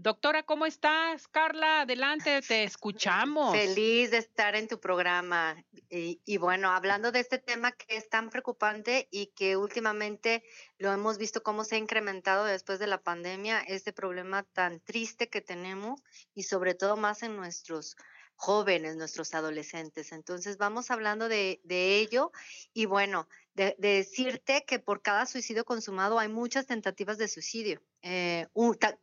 Doctora, ¿cómo estás? Carla, adelante, te escuchamos. Feliz de estar en tu programa. Y, bueno, hablando de este tema que es tan preocupante y que últimamente lo hemos visto cómo se ha incrementado después de la pandemia, este problema tan triste que tenemos y sobre todo más en nuestros jóvenes, nuestros adolescentes. Entonces vamos hablando de, ello y bueno, de, decirte que por cada suicidio consumado hay muchas tentativas de suicidio. Eh,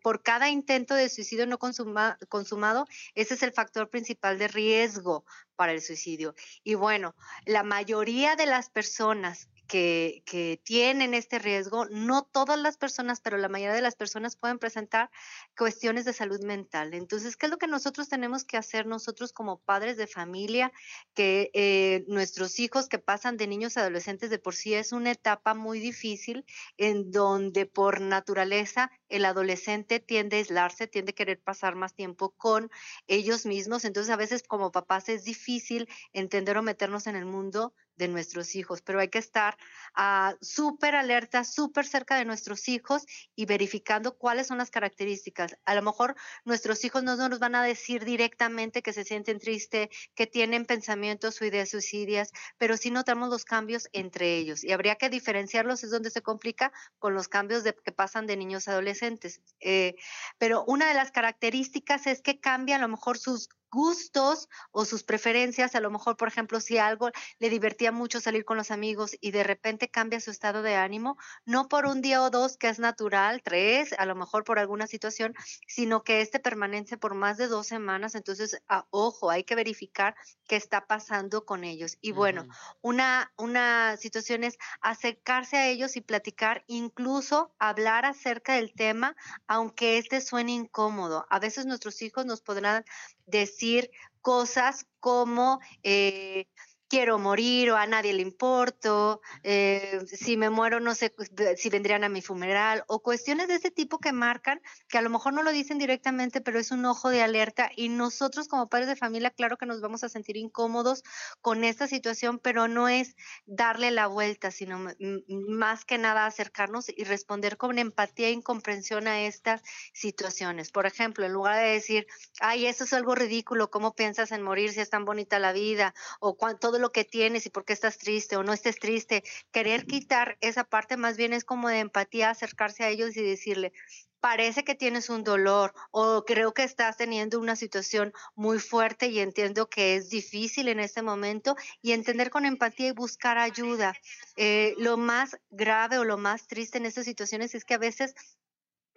por cada intento de suicidio no consumado, ese es el factor principal de riesgo para el suicidio. Y bueno, la mayoría de las personas que, tienen este riesgo, no todas las personas, pero la mayoría de las personas pueden presentar cuestiones de salud mental. Entonces, ¿qué es lo que nosotros tenemos que hacer nosotros como padres de familia? Que eh, nuestros hijos que pasan de niños a adolescentes de por sí es una etapa muy difícil en donde por naturaleza el adolescente tiende a aislarse, tiende a querer pasar más tiempo con ellos mismos. Entonces, a veces como papás es difícil entender o meternos en el mundo de nuestros hijos, pero hay que estar uh, súper alerta, súper cerca de nuestros hijos y verificando cuáles son las características. A lo mejor nuestros hijos no nos van a decir directamente que se sienten tristes, que tienen pensamientos o ideas suicidias, pero sí notamos los cambios entre ellos y habría que diferenciarlos, es donde se complica con los cambios de, que pasan de niños a adolescentes. Eh, pero una de las características es que cambia a lo mejor sus gustos o sus preferencias, a lo mejor, por ejemplo, si algo le divertía mucho salir con los amigos y de repente cambia su estado de ánimo, no por un día o dos, que es natural, tres, a lo mejor por alguna situación, sino que este permanece por más de dos semanas, entonces, a, ojo, hay que verificar qué está pasando con ellos. Y bueno, una, una situación es acercarse a ellos y platicar, incluso hablar acerca del tema, aunque este suene incómodo. A veces nuestros hijos nos podrán decir cosas como eh, quiero morir o a nadie le importo, eh, si me muero no sé si vendrían a mi funeral o cuestiones de ese tipo que marcan, que a lo mejor no lo dicen directamente, pero es un ojo de alerta y nosotros como padres de familia, claro que nos vamos a sentir incómodos con esta situación, pero no es darle la vuelta, sino más que nada acercarnos y responder con empatía y comprensión a estas situaciones. Por ejemplo, en lugar de decir, ay, eso es algo ridículo, ¿cómo piensas en morir si es tan bonita la vida? O todo lo que tienes y por qué estás triste o no estés triste. Querer quitar esa parte más bien es como de empatía, acercarse a ellos y decirle, parece que tienes un dolor o creo que estás teniendo una situación muy fuerte y entiendo que es difícil en este momento y entender con empatía y buscar ayuda. Eh, lo más grave o lo más triste en estas situaciones es que a veces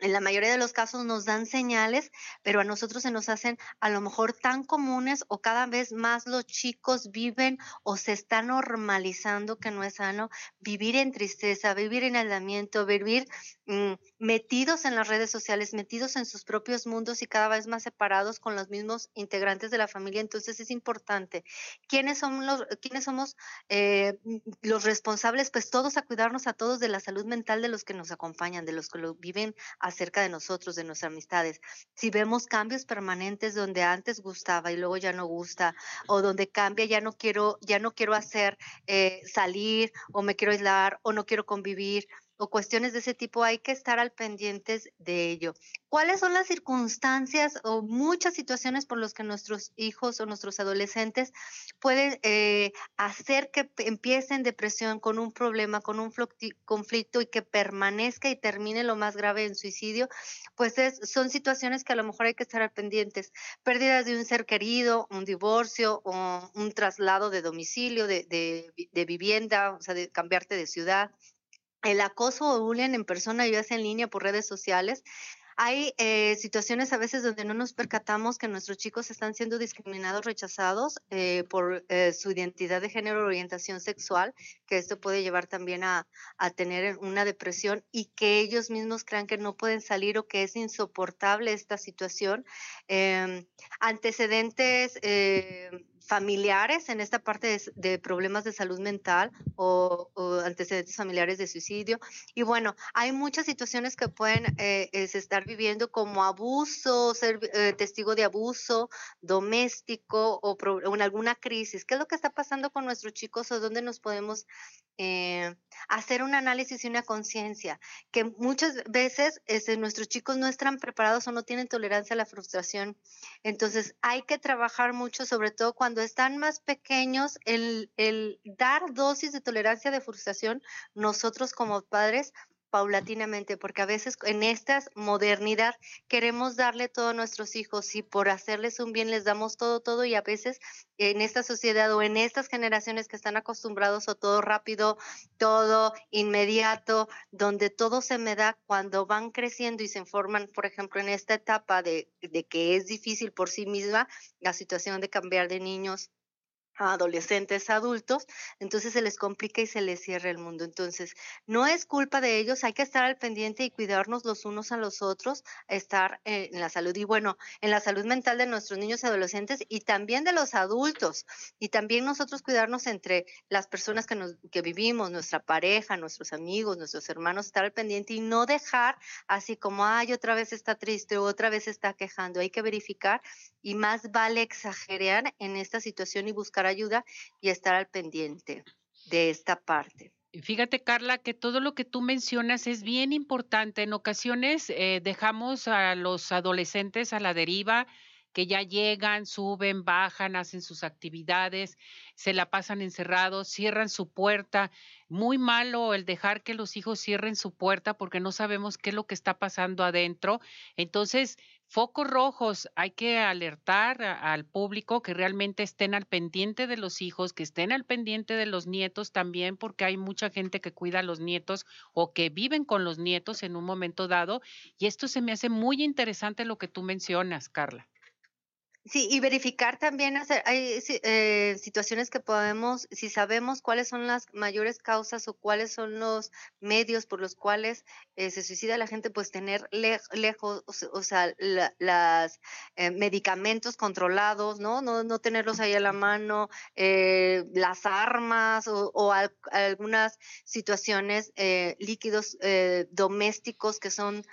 en la mayoría de los casos nos dan señales, pero a nosotros se nos hacen a lo mejor tan comunes o cada vez más los chicos viven o se está normalizando que no es sano vivir en tristeza, vivir en aislamiento, vivir mm, metidos en las redes sociales, metidos en sus propios mundos y cada vez más separados con los mismos integrantes de la familia. Entonces es importante. ¿Quiénes, son los, quiénes somos eh, los responsables? Pues todos a cuidarnos a todos de la salud mental de los que nos acompañan, de los que lo viven acerca de nosotros, de nuestras amistades. Si vemos cambios permanentes donde antes gustaba y luego ya no gusta, o donde cambia, ya no quiero, ya no quiero hacer eh, salir, o me quiero aislar, o no quiero convivir, o cuestiones de ese tipo, hay que estar al pendientes de ello. ¿Cuáles son las circunstancias o muchas situaciones por las que nuestros hijos o nuestros adolescentes pueden eh, hacer que empiecen depresión con un problema, con un conflicto y que permanezca y termine lo más grave en suicidio? Pues son situaciones que a lo mejor hay que estar al pendientes. Pérdidas de un ser querido, un divorcio o un traslado de domicilio, de, de vivienda, o sea, de cambiarte de ciudad el acoso o bullying en persona, ya sea en línea por redes sociales. Hay eh, situaciones a veces donde no nos percatamos que nuestros chicos están siendo discriminados, rechazados eh, por eh, su identidad de género o orientación sexual, que esto puede llevar también a, a, tener una depresión y que ellos mismos crean que no pueden salir o que es insoportable esta situación. Em, antecedentes familiares en esta parte de, problemas de salud mental o, antecedentes familiares de suicidio. Y bueno, hay muchas situaciones que pueden eh, estar viviendo como abuso, ser eh, testigo de abuso doméstico o, en alguna crisis. ¿Qué es lo que está pasando con nuestros chicos o dónde nos podemos eh, hacer un análisis y una conciencia, que muchas veces este, nuestros chicos no están preparados o no tienen tolerancia a la frustración. Entonces hay que trabajar mucho, sobre todo cuando están más pequeños, el, el dar dosis de tolerancia de frustración, nosotros como padres paulatinamente, porque a veces en esta modernidad queremos darle todo a nuestros hijos y por hacerles un bien les damos todo, todo y a veces en esta sociedad o en estas generaciones que están acostumbrados a todo rápido, todo inmediato, donde todo se me da cuando van creciendo y se informan, por ejemplo, en esta etapa de, de que es difícil por sí misma la situación de cambiar de niños adolescentes, adultos, entonces se les complica y se les cierra el mundo. Entonces, no es culpa de ellos, hay que estar al pendiente y cuidarnos los unos a los otros, estar en la salud y bueno, en la salud mental de nuestros niños y adolescentes y también de los adultos y también nosotros cuidarnos entre las personas que, nos, que vivimos, nuestra pareja, nuestros amigos, nuestros hermanos, estar al pendiente y no dejar así como, ay, otra vez está triste o otra vez está quejando. Hay que verificar y más vale exagerar en esta situación y buscar ayuda y estar al pendiente de esta parte. Fíjate, Carla, que todo lo que tú mencionas es bien importante. En ocasiones eh, dejamos a los adolescentes a la deriva, que ya llegan, suben, bajan, hacen sus actividades, se la pasan encerrados, cierran su puerta. Muy malo el dejar que los hijos cierren su puerta porque no sabemos qué es lo que está pasando adentro. Entonces, focos rojos, hay que alertar al público que realmente estén al pendiente de los hijos, que estén al pendiente de los nietos también, porque hay mucha gente que cuida a los nietos o que viven con los nietos en un momento dado. Y esto se me hace muy interesante lo que tú mencionas, Carla. Sí, y verificar también, hacer, hay eh, situaciones que podemos, si sabemos cuáles son las mayores causas o cuáles son los medios por los cuales eh, se suicida la gente, pues tener lejos, o sea, los eh, medicamentos controlados, ¿no? ¿no? No tenerlos ahí a la mano, las armas o, algunas situaciones, líquidos domésticos que son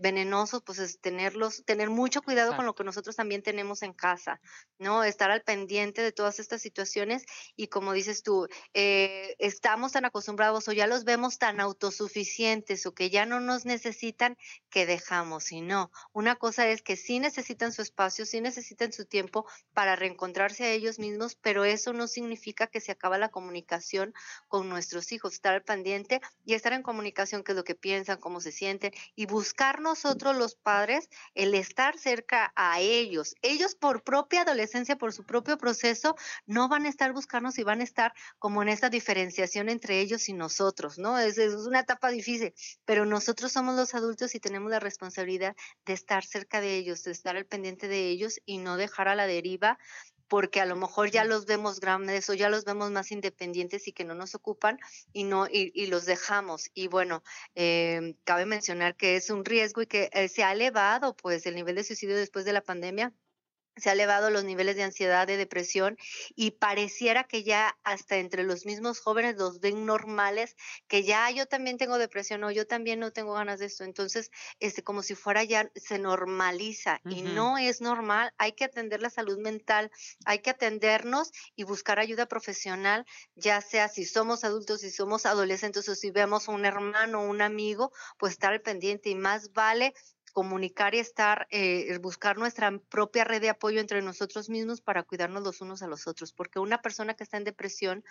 venenosos, pues es tenerlos, tener mucho cuidado con lo que nosotros también tenemos en casa, ¿no? Estar al pendiente de todas estas situaciones y como dices tú, eh, estamos tan acostumbrados o ya los vemos tan autosuficientes o que ya no nos necesitan que dejamos. Y no, una cosa es que sí necesitan su espacio, sí necesitan su tiempo para reencontrarse a ellos mismos, pero eso no significa que se acaba la comunicación con nuestros hijos, estar al pendiente y estar en comunicación, qué es lo que piensan, cómo se sienten y buscar nosotros los padres el estar cerca a ellos. Ellos por propia adolescencia, por su propio proceso, no van a estar buscarnos y van a estar como en esta diferenciación entre ellos y nosotros, ¿no? Es, es una etapa difícil, pero nosotros somos los adultos y tenemos la responsabilidad de estar cerca de ellos, de estar al pendiente de ellos y no dejar a la deriva porque a lo mejor ya los vemos grandes o ya los vemos más independientes y que no nos ocupan y no y, los dejamos. Y bueno eh, cabe mencionar que es un riesgo y que eh, se ha elevado pues el nivel de suicidio después de la pandemia se ha elevado los niveles de ansiedad, de depresión y pareciera que ya hasta entre los mismos jóvenes los ven normales, que ya yo también tengo depresión o yo también no tengo ganas de esto. Entonces, este, como si fuera ya se normaliza y no es normal. Hay que atender la salud mental, hay que atendernos y buscar ayuda profesional, ya sea si somos adultos, si somos adolescentes o si vemos a un hermano o un amigo, pues estar al pendiente y más vale comunicar y estar, eh, buscar nuestra propia red de apoyo entre nosotros mismos para cuidarnos los unos a los otros, porque una persona que está en depresión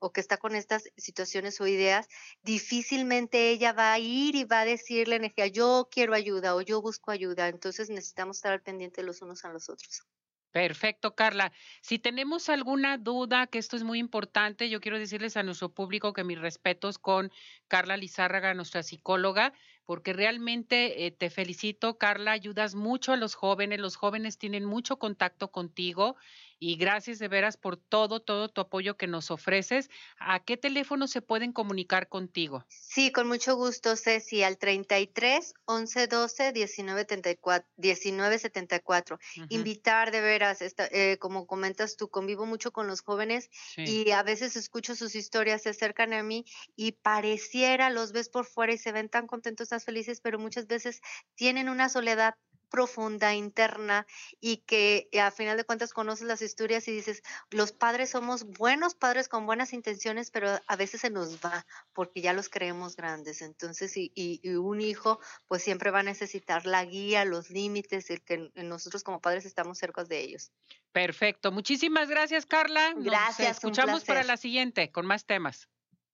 o que está con estas situaciones o ideas, difícilmente ella va a ir y va a decirle energía, yo quiero ayuda o yo busco ayuda, entonces necesitamos estar al pendiente los unos a los otros. Perfecto, Carla. Si tenemos alguna duda, que esto es muy importante, yo quiero decirles a nuestro público que mis respetos con Carla Lizárraga, nuestra psicóloga, porque realmente eh, te felicito, Carla, ayudas mucho a los jóvenes, los jóvenes tienen mucho contacto contigo y gracias de veras por todo, todo tu apoyo que nos ofreces. ¿A qué teléfono se pueden comunicar contigo? Sí, con mucho gusto, Ceci, al 33 11 12 19 74. 19 74. Invitar de veras, eh, como comentas tú, convivo mucho con los jóvenes y a veces escucho sus historias, se acercan a mí y pareciera, los ves por fuera y se ven tan contentos, tan felices, pero muchas veces tienen una soledad profunda, interna, y que a final de cuentas conoces las historias y dices, los padres somos buenos padres con buenas intenciones, pero a veces se nos va porque ya los creemos grandes. Entonces, y, y, un hijo pues siempre va a necesitar la guía, los límites, el que nosotros como padres estamos cerca de ellos. Perfecto. Muchísimas gracias, Carla. Gracias. escuchamos para la siguiente con más temas.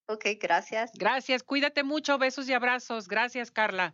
Ok, gracias. Gracias. Cuídate mucho. Besos y abrazos. Gracias, Carla.